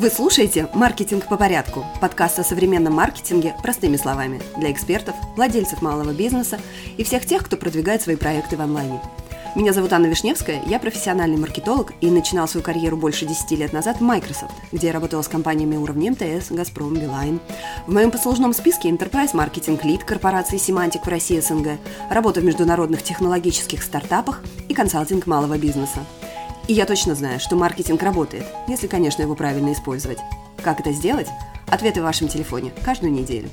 Вы слушаете «Маркетинг по порядку» – подкаст о современном маркетинге простыми словами для экспертов, владельцев малого бизнеса и всех тех, кто продвигает свои проекты в онлайне. Меня зовут Анна Вишневская, я профессиональный маркетолог и начинал свою карьеру больше 10 лет назад в Microsoft, где я работала с компаниями уровня МТС, Газпром, Билайн. В моем послужном списке Enterprise Marketing Lead корпорации Semantic в России СНГ, работа в международных технологических стартапах и консалтинг малого бизнеса. И я точно знаю, что маркетинг работает, если, конечно, его правильно использовать. Как это сделать? Ответы в вашем телефоне каждую неделю.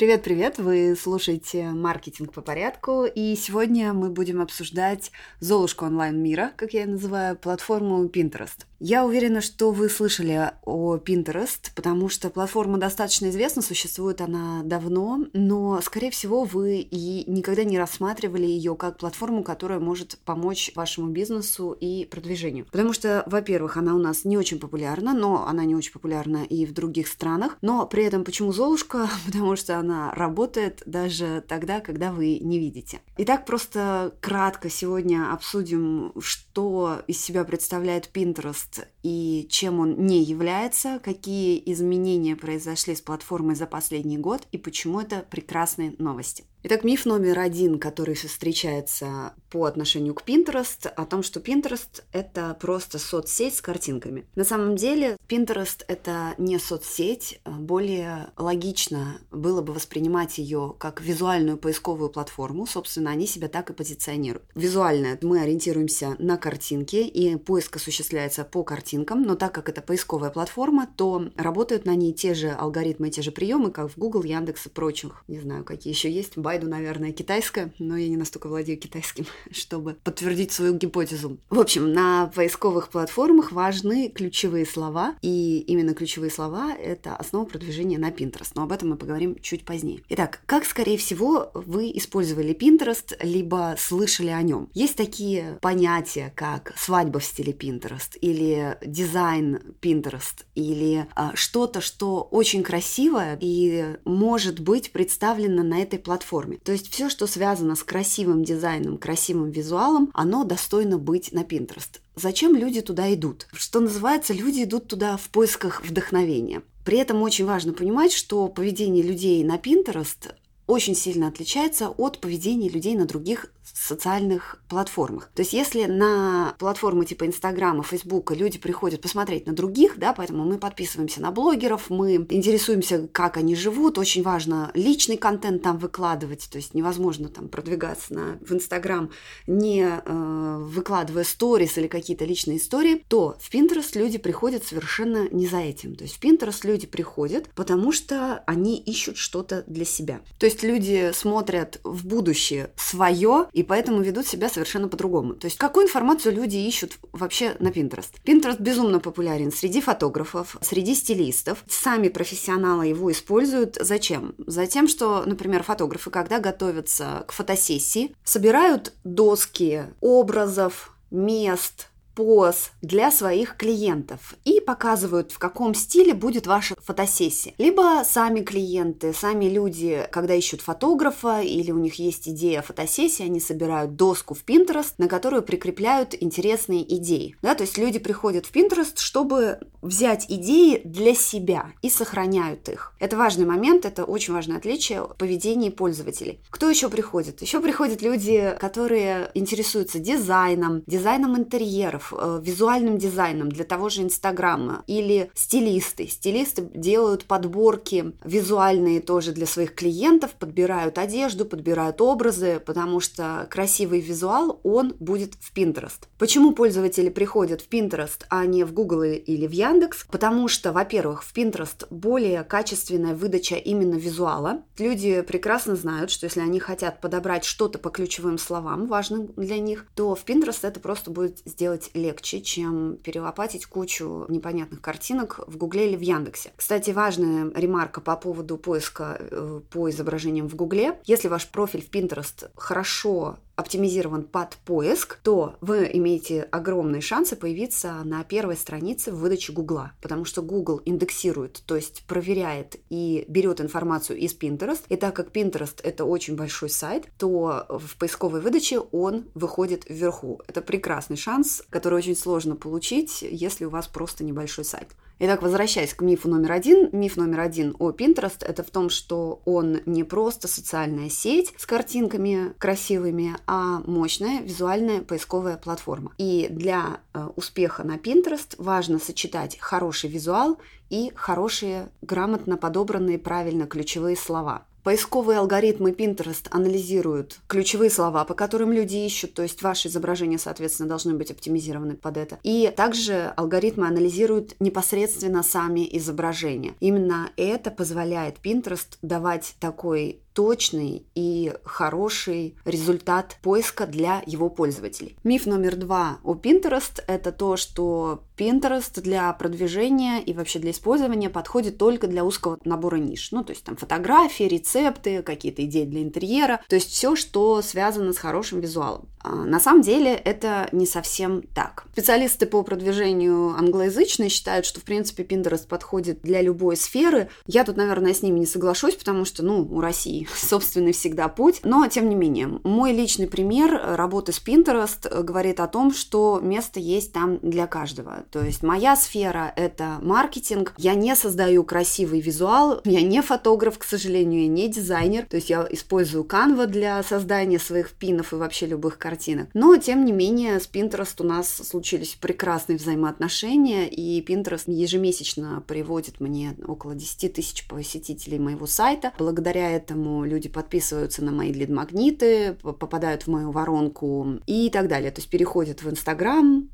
Привет-привет! Вы слушаете «Маркетинг по порядку», и сегодня мы будем обсуждать «Золушку онлайн-мира», как я ее называю, платформу Pinterest. Я уверена, что вы слышали о Pinterest, потому что платформа достаточно известна, существует она давно, но, скорее всего, вы и никогда не рассматривали ее как платформу, которая может помочь вашему бизнесу и продвижению. Потому что, во-первых, она у нас не очень популярна, но она не очень популярна и в других странах. Но при этом почему Золушка? Потому что она работает даже тогда, когда вы не видите. Итак, просто кратко сегодня обсудим, что из себя представляет Pinterest и чем он не является, какие изменения произошли с платформой за последний год и почему это прекрасные новости. Итак, миф номер один, который встречается по отношению к Pinterest, о том, что Pinterest — это просто соцсеть с картинками. На самом деле Pinterest — это не соцсеть, более логично было бы воспринимать ее как визуальную поисковую платформу, собственно, они себя так и позиционируют. Визуально мы ориентируемся на картинки, и поиск осуществляется по картинкам, но так как это поисковая платформа, то работают на ней те же алгоритмы, те же приемы, как в Google, Яндекс и прочих. Не знаю, какие еще есть, Байду, наверное, китайская, но я не настолько владею китайским, чтобы подтвердить свою гипотезу. В общем, на поисковых платформах важны ключевые слова, и именно ключевые слова — это основа продвижения на Pinterest, но об этом мы поговорим чуть позднее. Итак, как, скорее всего, вы использовали Pinterest, либо слышали о нем? Есть такие понятия, как свадьба в стиле Pinterest, или дизайн Pinterest, или а, что-то, что очень красивое и может быть представлено на этой платформе. То есть все, что связано с красивым дизайном, красивым визуалом, оно достойно быть на Pinterest. Зачем люди туда идут? Что называется, люди идут туда в поисках вдохновения. При этом очень важно понимать, что поведение людей на Pinterest очень сильно отличается от поведения людей на других социальных платформах. То есть если на платформы типа Инстаграма, Фейсбука люди приходят посмотреть на других, да, поэтому мы подписываемся на блогеров, мы интересуемся, как они живут, очень важно личный контент там выкладывать, то есть невозможно там продвигаться на, в Инстаграм, не э, выкладывая сторис или какие-то личные истории, то в Pinterest люди приходят совершенно не за этим. То есть в Pinterest люди приходят, потому что они ищут что-то для себя. То есть люди смотрят в будущее свое и поэтому ведут себя совершенно по-другому. То есть какую информацию люди ищут вообще на Pinterest? Pinterest безумно популярен среди фотографов, среди стилистов. Сами профессионалы его используют. Зачем? Затем, что, например, фотографы, когда готовятся к фотосессии, собирают доски образов, мест, поз для своих клиентов и показывают, в каком стиле будет ваша фотосессия. Либо сами клиенты, сами люди, когда ищут фотографа или у них есть идея фотосессии, они собирают доску в Pinterest, на которую прикрепляют интересные идеи. Да, то есть люди приходят в Pinterest, чтобы взять идеи для себя и сохраняют их. Это важный момент, это очень важное отличие поведения пользователей. Кто еще приходит? Еще приходят люди, которые интересуются дизайном, дизайном интерьеров, Э, визуальным дизайном для того же Инстаграма или стилисты. Стилисты делают подборки визуальные тоже для своих клиентов, подбирают одежду, подбирают образы, потому что красивый визуал, он будет в Pinterest. Почему пользователи приходят в Pinterest, а не в Google или в Яндекс? Потому что, во-первых, в Pinterest более качественная выдача именно визуала. Люди прекрасно знают, что если они хотят подобрать что-то по ключевым словам, важным для них, то в Pinterest это просто будет сделать легче, чем перелопатить кучу непонятных картинок в Гугле или в Яндексе. Кстати, важная ремарка по поводу поиска э, по изображениям в Гугле. Если ваш профиль в Pinterest хорошо оптимизирован под поиск, то вы имеете огромные шансы появиться на первой странице в выдаче Гугла, потому что Google индексирует, то есть проверяет и берет информацию из Pinterest. И так как Pinterest это очень большой сайт, то в поисковой выдаче он выходит вверху. Это прекрасный шанс, который очень сложно получить, если у вас просто небольшой сайт. Итак, возвращаясь к мифу номер один. Миф номер один о Pinterest – это в том, что он не просто социальная сеть с картинками красивыми, а мощная визуальная поисковая платформа. И для э, успеха на Pinterest важно сочетать хороший визуал и хорошие, грамотно подобранные правильно ключевые слова. Поисковые алгоритмы Pinterest анализируют ключевые слова, по которым люди ищут, то есть ваши изображения, соответственно, должны быть оптимизированы под это. И также алгоритмы анализируют непосредственно сами изображения. Именно это позволяет Pinterest давать такой точный и хороший результат поиска для его пользователей. Миф номер два о Pinterest – это то, что Pinterest для продвижения и вообще для использования подходит только для узкого набора ниш. Ну, то есть там фотографии, рецепты, какие-то идеи для интерьера, то есть все, что связано с хорошим визуалом. А на самом деле это не совсем так. Специалисты по продвижению англоязычные считают, что, в принципе, Pinterest подходит для любой сферы. Я тут, наверное, с ними не соглашусь, потому что, ну, у России собственный всегда путь. Но, тем не менее, мой личный пример работы с Pinterest говорит о том, что место есть там для каждого. То есть моя сфера – это маркетинг. Я не создаю красивый визуал, я не фотограф, к сожалению, я не дизайнер. То есть я использую Canva для создания своих пинов и вообще любых картинок. Но, тем не менее, с Pinterest у нас случились прекрасные взаимоотношения, и Pinterest ежемесячно приводит мне около 10 тысяч посетителей моего сайта. Благодаря этому люди подписываются на мои лид-магниты, попадают в мою воронку и так далее. То есть переходят в Инстаграм,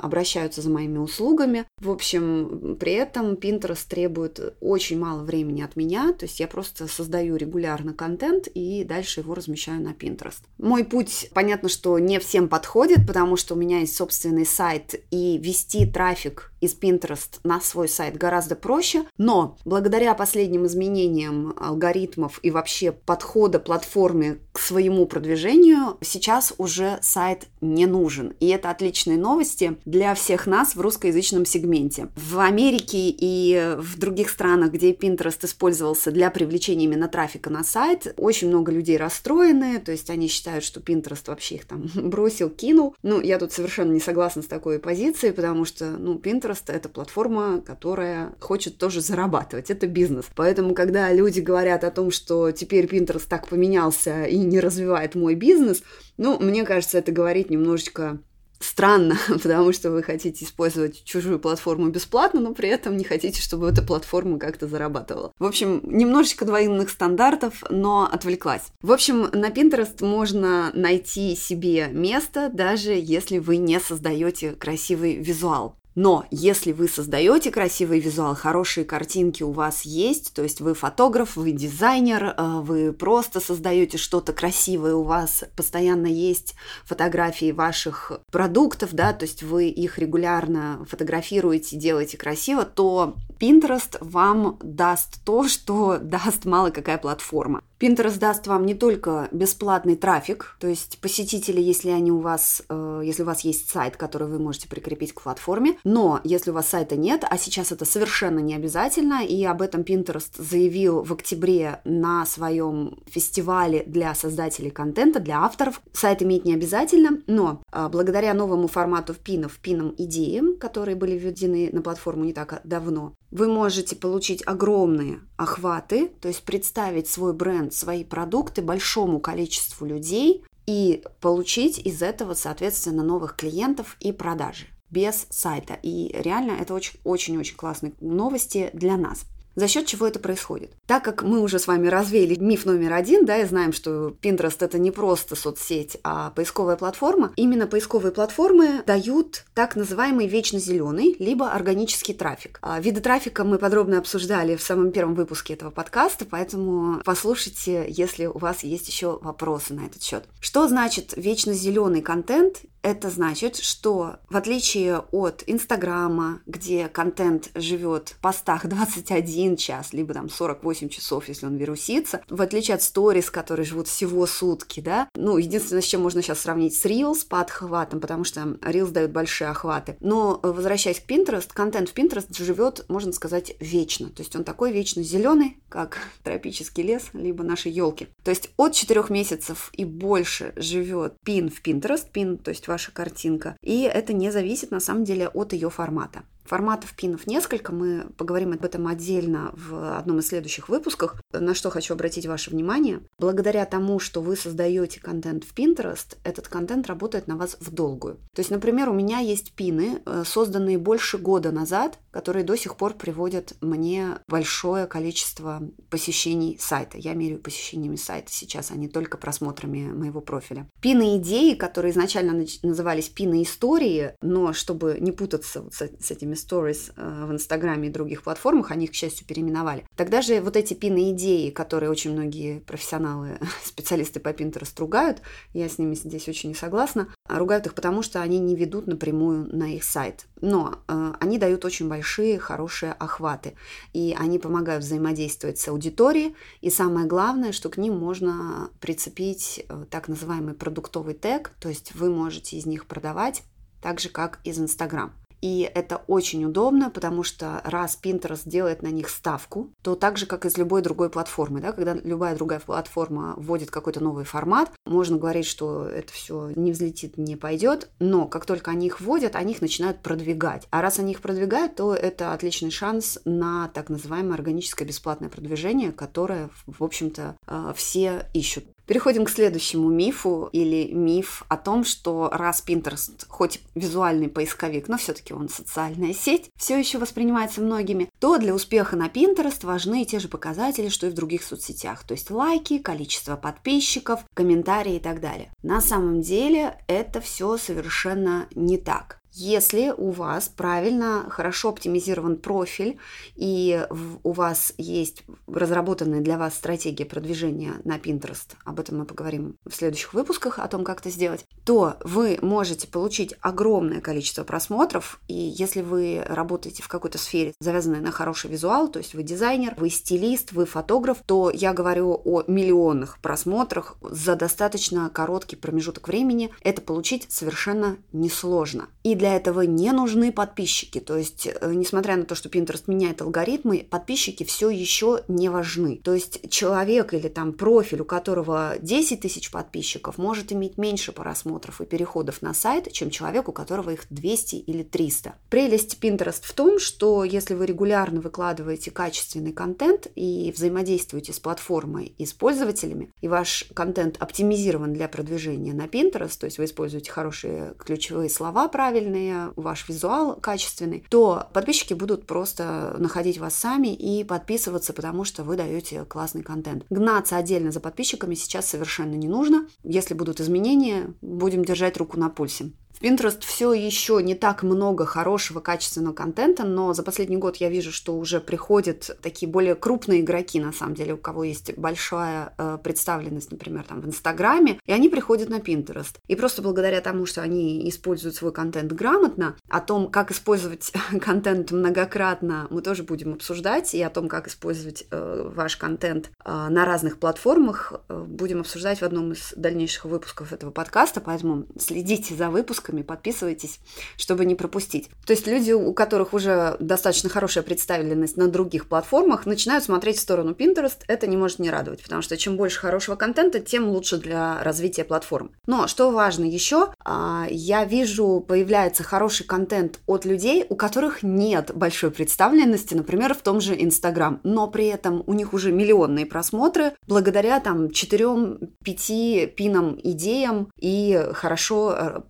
обращаются за моими услугами. В общем, при этом Pinterest требует очень мало времени от меня, то есть я просто создаю регулярно контент и дальше его размещаю на Pinterest. Мой путь, понятно, что не всем подходит, потому что у меня есть собственный сайт, и вести трафик из Pinterest на свой сайт гораздо проще, но благодаря последним изменениям алгоритмов и вообще подхода платформе к своему продвижению, сейчас уже сайт не нужен. И это отличные новости для всех нас в русскоязычном сегменте. В Америке и в других странах, где Pinterest использовался для привлечения именно трафика на сайт, очень много людей расстроены, то есть они считают, что Pinterest вообще их там бросил, кинул. Ну, я тут совершенно не согласна с такой позицией, потому что, ну, Pinterest — это платформа, которая хочет тоже зарабатывать. Это бизнес. Поэтому, когда люди говорят о том, что теперь Pinterest так поменялся и не развивает мой бизнес, ну, мне кажется, это говорит немножечко странно, потому что вы хотите использовать чужую платформу бесплатно, но при этом не хотите, чтобы эта платформа как-то зарабатывала. В общем, немножечко двойных стандартов, но отвлеклась. В общем, на Pinterest можно найти себе место, даже если вы не создаете красивый визуал. Но если вы создаете красивый визуал, хорошие картинки у вас есть, то есть вы фотограф, вы дизайнер, э, вы просто создаете что-то красивое, у вас постоянно есть фотографии ваших продуктов, да, то есть вы их регулярно фотографируете, делаете красиво, то Pinterest вам даст то, что даст мало какая платформа. Pinterest даст вам не только бесплатный трафик, то есть посетители, если они у вас, э, если у вас есть сайт, который вы можете прикрепить к платформе, но если у вас сайта нет, а сейчас это совершенно не обязательно, и об этом Pinterest заявил в октябре на своем фестивале для создателей контента, для авторов, сайт иметь не обязательно, но э, благодаря новому формату пинов, пинам идеям, которые были введены на платформу не так давно, вы можете получить огромные охваты, то есть представить свой бренд, свои продукты большому количеству людей и получить из этого, соответственно, новых клиентов и продажи без сайта. И реально это очень-очень-очень классные новости для нас. За счет чего это происходит? Так как мы уже с вами развеяли миф номер один, да, и знаем, что Pinterest это не просто соцсеть, а поисковая платформа, именно поисковые платформы дают так называемый вечно зеленый, либо органический трафик. А виды трафика мы подробно обсуждали в самом первом выпуске этого подкаста, поэтому послушайте, если у вас есть еще вопросы на этот счет. Что значит вечно зеленый контент это значит, что в отличие от Инстаграма, где контент живет в постах 21 час, либо там 48 часов, если он вирусится, в отличие от сторис, которые живут всего сутки, да, ну, единственное, с чем можно сейчас сравнить с Reels по отхватам, потому что Reels дают большие охваты. Но возвращаясь к Pinterest, контент в Pinterest живет, можно сказать, вечно. То есть он такой вечно зеленый, как тропический лес, либо наши елки. То есть от 4 месяцев и больше живет пин в Pinterest, пин, то есть ваша картинка, и это не зависит на самом деле от ее формата. Форматов пинов несколько, мы поговорим об этом отдельно в одном из следующих выпусках. На что хочу обратить ваше внимание. Благодаря тому, что вы создаете контент в Pinterest, этот контент работает на вас в долгую. То есть, например, у меня есть пины, э, созданные больше года назад, которые до сих пор приводят мне большое количество посещений сайта. Я меряю посещениями сайта сейчас, а не только просмотрами моего профиля. Пины идеи, которые изначально назывались пины истории, но чтобы не путаться вот с этими stories э, в Инстаграме и других платформах, они их, к счастью, переименовали. Тогда же вот эти пины идеи, которые очень многие профессионалы, специалисты по Pinterest ругают, я с ними здесь очень не согласна, ругают их потому, что они не ведут напрямую на их сайт. Но э, они дают очень большие, хорошие охваты, и они помогают взаимодействовать с аудиторией, и самое главное, что к ним можно прицепить э, так называемый продуктовый тег, то есть вы можете из них продавать так же, как из Инстаграм. И это очень удобно, потому что раз Pinterest делает на них ставку, то так же, как и с любой другой платформы, да, когда любая другая платформа вводит какой-то новый формат, можно говорить, что это все не взлетит, не пойдет, но как только они их вводят, они их начинают продвигать. А раз они их продвигают, то это отличный шанс на так называемое органическое бесплатное продвижение, которое, в общем-то, э, все ищут. Переходим к следующему мифу или миф о том, что раз Pinterest хоть визуальный поисковик, но все-таки он социальная сеть, все еще воспринимается многими, то для успеха на Pinterest важны те же показатели, что и в других соцсетях, то есть лайки, количество подписчиков, комментарии и так далее. На самом деле это все совершенно не так. Если у вас правильно, хорошо оптимизирован профиль и у вас есть разработанная для вас стратегия продвижения на Pinterest, об этом мы поговорим в следующих выпусках, о том, как это сделать, то вы можете получить огромное количество просмотров, и если вы работаете в какой-то сфере, завязанной на хороший визуал, то есть вы дизайнер, вы стилист, вы фотограф, то я говорю о миллионных просмотрах за достаточно короткий промежуток времени. Это получить совершенно несложно. И для этого не нужны подписчики. То есть, э, несмотря на то, что Pinterest меняет алгоритмы, подписчики все еще не важны. То есть, человек или там профиль, у которого 10 тысяч подписчиков, может иметь меньше просмотров и переходов на сайт, чем человек, у которого их 200 или 300. Прелесть Pinterest в том, что если вы регулярно выкладываете качественный контент и взаимодействуете с платформой и с пользователями, и ваш контент оптимизирован для продвижения на Pinterest, то есть вы используете хорошие ключевые слова правильно, правильные, ваш визуал качественный, то подписчики будут просто находить вас сами и подписываться, потому что вы даете классный контент. Гнаться отдельно за подписчиками сейчас совершенно не нужно. Если будут изменения, будем держать руку на пульсе. В Pinterest все еще не так много хорошего, качественного контента, но за последний год я вижу, что уже приходят такие более крупные игроки, на самом деле, у кого есть большая э, представленность, например, там в Инстаграме, и они приходят на Pinterest. И просто благодаря тому, что они используют свой контент грамотно, о том, как использовать контент многократно, мы тоже будем обсуждать, и о том, как использовать э, ваш контент э, на разных платформах, э, будем обсуждать в одном из дальнейших выпусков этого подкаста, поэтому следите за выпуском, выпусками, подписывайтесь, чтобы не пропустить. То есть люди, у которых уже достаточно хорошая представленность на других платформах, начинают смотреть в сторону Pinterest. Это не может не радовать, потому что чем больше хорошего контента, тем лучше для развития платформы. Но что важно еще, а, я вижу, появляется хороший контент от людей, у которых нет большой представленности, например, в том же Instagram, но при этом у них уже миллионные просмотры благодаря там 4-5 пинам идеям и хорошо э,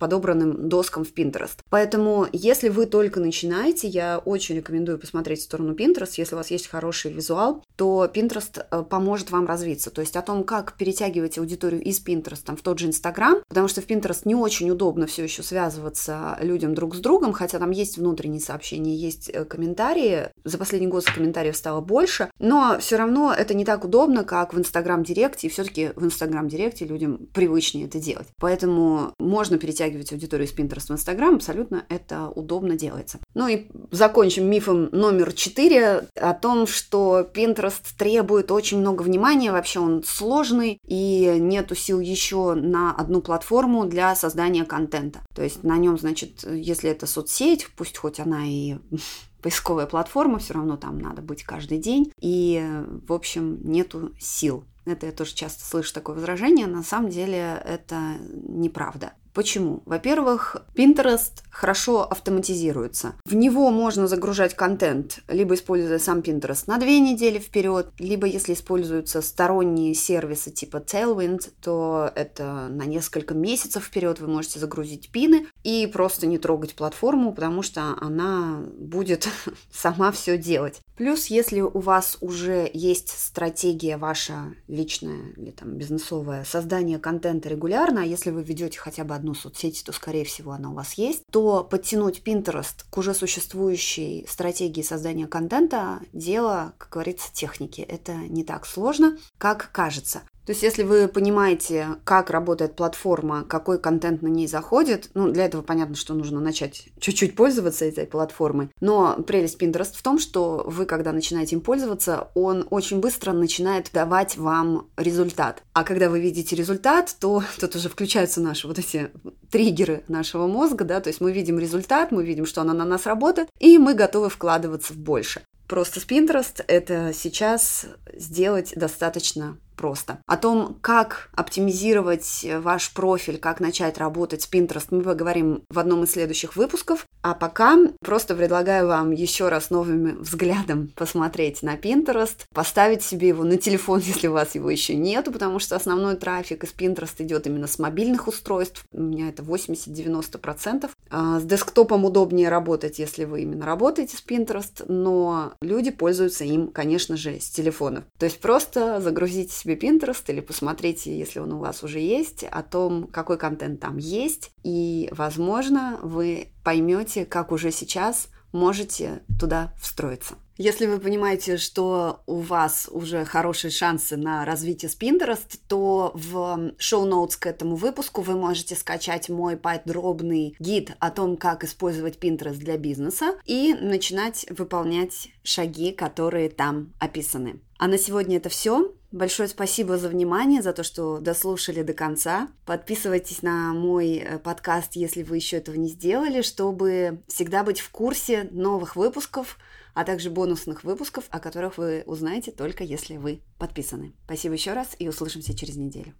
подобранным доскам в Pinterest. Поэтому, если вы только начинаете, я очень рекомендую посмотреть в сторону Pinterest. Если у вас есть хороший визуал, то Pinterest э, поможет вам развиться. То есть о том, как перетягивать аудиторию из Pinterest там, в тот же Instagram, потому что в Pinterest не очень удобно все еще связываться людям друг с другом, хотя там есть внутренние сообщения, есть э, комментарии. За последний год комментариев стало больше, но все равно это не так удобно, как в Instagram Директе, и все-таки в Instagram Директе людям привычнее это делать. Поэтому можно перетягивать аудиторию историю с Pinterest в Instagram, абсолютно это удобно делается. Ну и закончим мифом номер четыре о том, что Pinterest требует очень много внимания, вообще он сложный, и нету сил еще на одну платформу для создания контента. То есть на нем, значит, если это соцсеть, пусть хоть она и поисковая платформа, все равно там надо быть каждый день, и, в общем, нету сил. Это я тоже часто слышу такое возражение. На самом деле это неправда. Почему? Во-первых, Pinterest хорошо автоматизируется. В него можно загружать контент, либо используя сам Pinterest на две недели вперед, либо если используются сторонние сервисы типа Tailwind, то это на несколько месяцев вперед вы можете загрузить пины и просто не трогать платформу, потому что она будет сама все делать. Плюс, если у вас уже есть стратегия ваша личная или там бизнесовая, создание контента регулярно, а если вы ведете хотя бы одну соцсеть, то, скорее всего, она у вас есть, то подтянуть Pinterest к уже существующей стратегии создания контента – дело, как говорится, техники. Это не так сложно, как кажется. То есть, если вы понимаете, как работает платформа, какой контент на ней заходит, ну, для этого понятно, что нужно начать чуть-чуть пользоваться этой платформой. Но прелесть Pinterest в том, что вы, когда начинаете им пользоваться, он очень быстро начинает давать вам результат. А когда вы видите результат, то тут уже включаются наши вот эти триггеры нашего мозга, да, то есть мы видим результат, мы видим, что она на нас работает, и мы готовы вкладываться в больше. Просто с Pinterest это сейчас сделать достаточно просто. О том, как оптимизировать ваш профиль, как начать работать с Pinterest, мы поговорим в одном из следующих выпусков. А пока просто предлагаю вам еще раз новым взглядом посмотреть на Pinterest, поставить себе его на телефон, если у вас его еще нету, потому что основной трафик из Pinterest идет именно с мобильных устройств. У меня это 80-90%. А с десктопом удобнее работать, если вы именно работаете с Pinterest, но люди пользуются им, конечно же, с телефонов. То есть просто загрузите себе Pinterest или посмотрите, если он у вас уже есть, о том, какой контент там есть, и, возможно, вы поймете, как уже сейчас можете туда встроиться. Если вы понимаете, что у вас уже хорошие шансы на развитие с Pinterest, то в шоу-ноутс к этому выпуску вы можете скачать мой подробный гид о том, как использовать Pinterest для бизнеса и начинать выполнять шаги, которые там описаны. А на сегодня это все. Большое спасибо за внимание, за то, что дослушали до конца. Подписывайтесь на мой э, подкаст, если вы еще этого не сделали, чтобы всегда быть в курсе новых выпусков, а также бонусных выпусков, о которых вы узнаете только если вы подписаны. Спасибо еще раз и услышимся через неделю.